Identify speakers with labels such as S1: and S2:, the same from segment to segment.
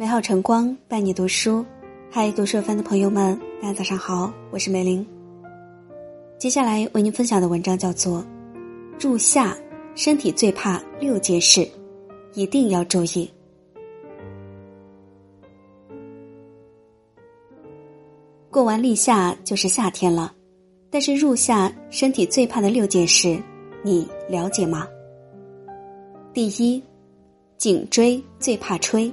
S1: 美好晨光伴你读书，嗨，读书番的朋友们，大家早上好，我是梅玲。接下来为您分享的文章叫做《入夏，身体最怕六件事，一定要注意》。过完立夏就是夏天了，但是入夏身体最怕的六件事，你了解吗？第一，颈椎最怕吹。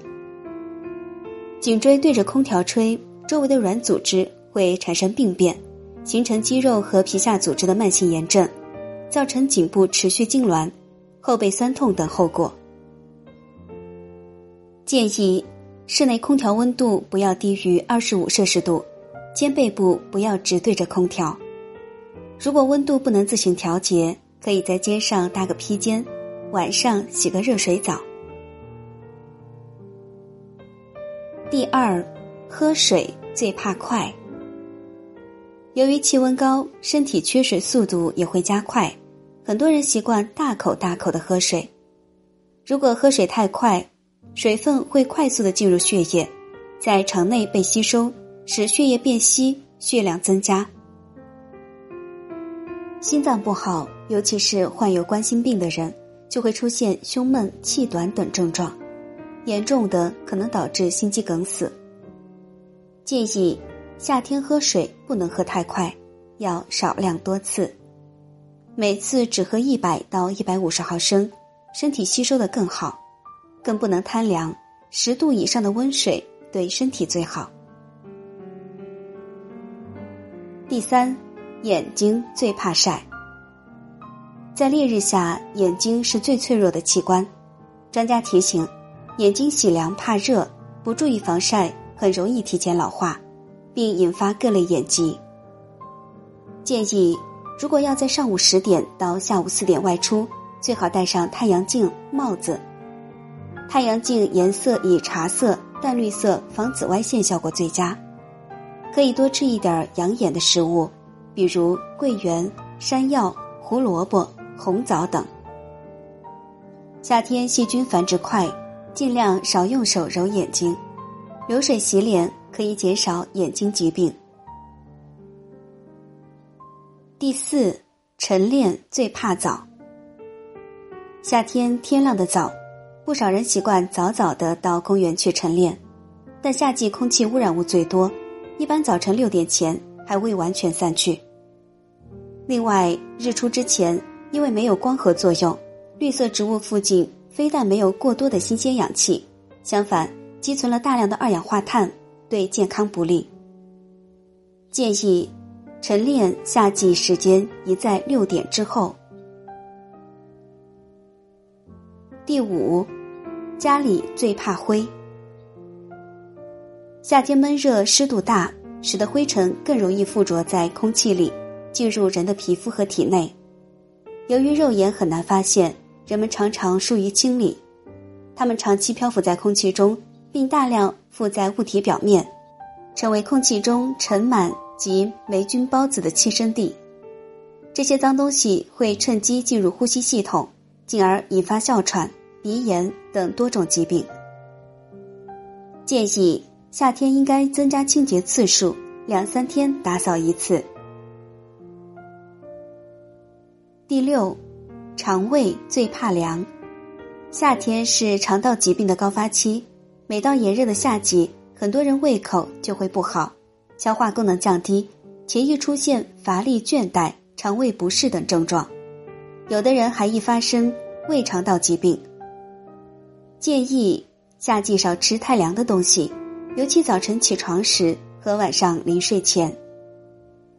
S1: 颈椎对着空调吹，周围的软组织会产生病变，形成肌肉和皮下组织的慢性炎症，造成颈部持续痉挛、后背酸痛等后果。建议室内空调温度不要低于二十五摄氏度，肩背部不要直对着空调。如果温度不能自行调节，可以在肩上搭个披肩，晚上洗个热水澡。第二，喝水最怕快。由于气温高，身体缺水速度也会加快，很多人习惯大口大口的喝水。如果喝水太快，水分会快速的进入血液，在肠内被吸收，使血液变稀，血量增加。心脏不好，尤其是患有冠心病的人，就会出现胸闷、气短等症状。严重的可能导致心肌梗死。建议夏天喝水不能喝太快，要少量多次，每次只喝一百到一百五十毫升，身体吸收的更好。更不能贪凉，十度以上的温水对身体最好。第三，眼睛最怕晒。在烈日下，眼睛是最脆弱的器官，专家提醒。眼睛喜凉怕热，不注意防晒，很容易提前老化，并引发各类眼疾。建议，如果要在上午十点到下午四点外出，最好戴上太阳镜、帽子。太阳镜颜色以茶色、淡绿色防紫外线效果最佳。可以多吃一点养眼的食物，比如桂圆、山药、胡萝卜、红枣等。夏天细菌繁殖快。尽量少用手揉眼睛，流水洗脸可以减少眼睛疾病。第四，晨练最怕早。夏天天亮的早，不少人习惯早早的到公园去晨练，但夏季空气污染物最多，一般早晨六点前还未完全散去。另外，日出之前，因为没有光合作用，绿色植物附近。非但没有过多的新鲜氧气，相反积存了大量的二氧化碳，对健康不利。建议晨练夏季时间宜在六点之后。第五，家里最怕灰。夏天闷热，湿度大，使得灰尘更容易附着在空气里，进入人的皮肤和体内。由于肉眼很难发现。人们常常疏于清理，它们长期漂浮在空气中，并大量附在物体表面，成为空气中尘螨及霉菌孢子的栖身地。这些脏东西会趁机进入呼吸系统，进而引发哮喘、鼻炎等多种疾病。建议夏天应该增加清洁次数，两三天打扫一次。第六。肠胃最怕凉，夏天是肠道疾病的高发期。每到炎热的夏季，很多人胃口就会不好，消化功能降低，且易出现乏力、倦怠、肠胃不适等症状。有的人还易发生胃肠道疾病。建议夏季少吃太凉的东西，尤其早晨起床时和晚上临睡前。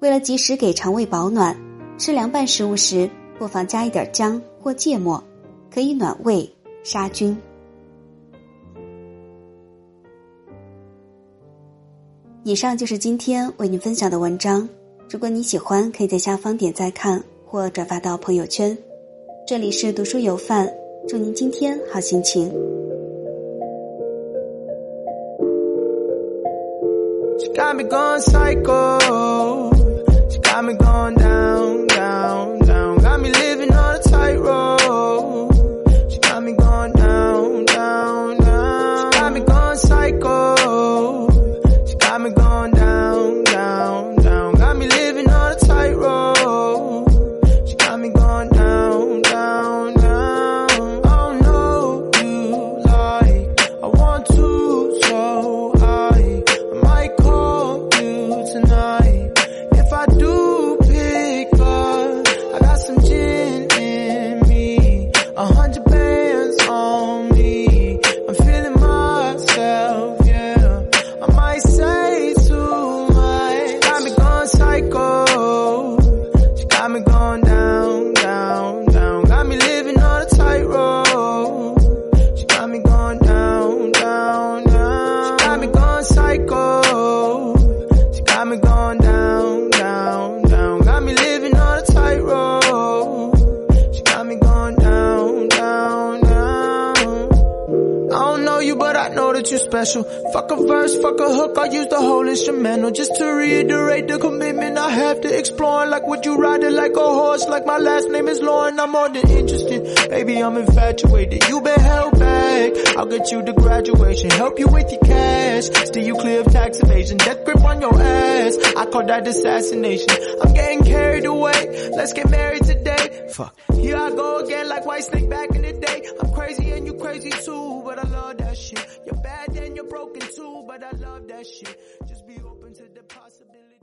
S1: 为了及时给肠胃保暖，吃凉拌食物时。不妨加一点姜或芥末，可以暖胃杀菌。以上就是今天为您分享的文章。如果你喜欢，可以在下方点赞看或转发到朋友圈。这里是读书有范，祝您今天好心情。
S2: psycho family too special. Fuck a verse, fuck a hook, I use the whole instrumental just to reiterate the commitment I have to exploring. Like would you ride it like a horse? Like my last name is Lauren, I'm more than interested. Baby, I'm infatuated. You been held back. I'll get you to graduation, help you with your cash, steer you clear of tax evasion, death grip on your ass. I call that assassination. I'm getting carried away. Let's get married today. Fuck. Here I go again like White Snake back in the day. I'm crazy and you crazy too, but I love that shit. Just be open to the possibility.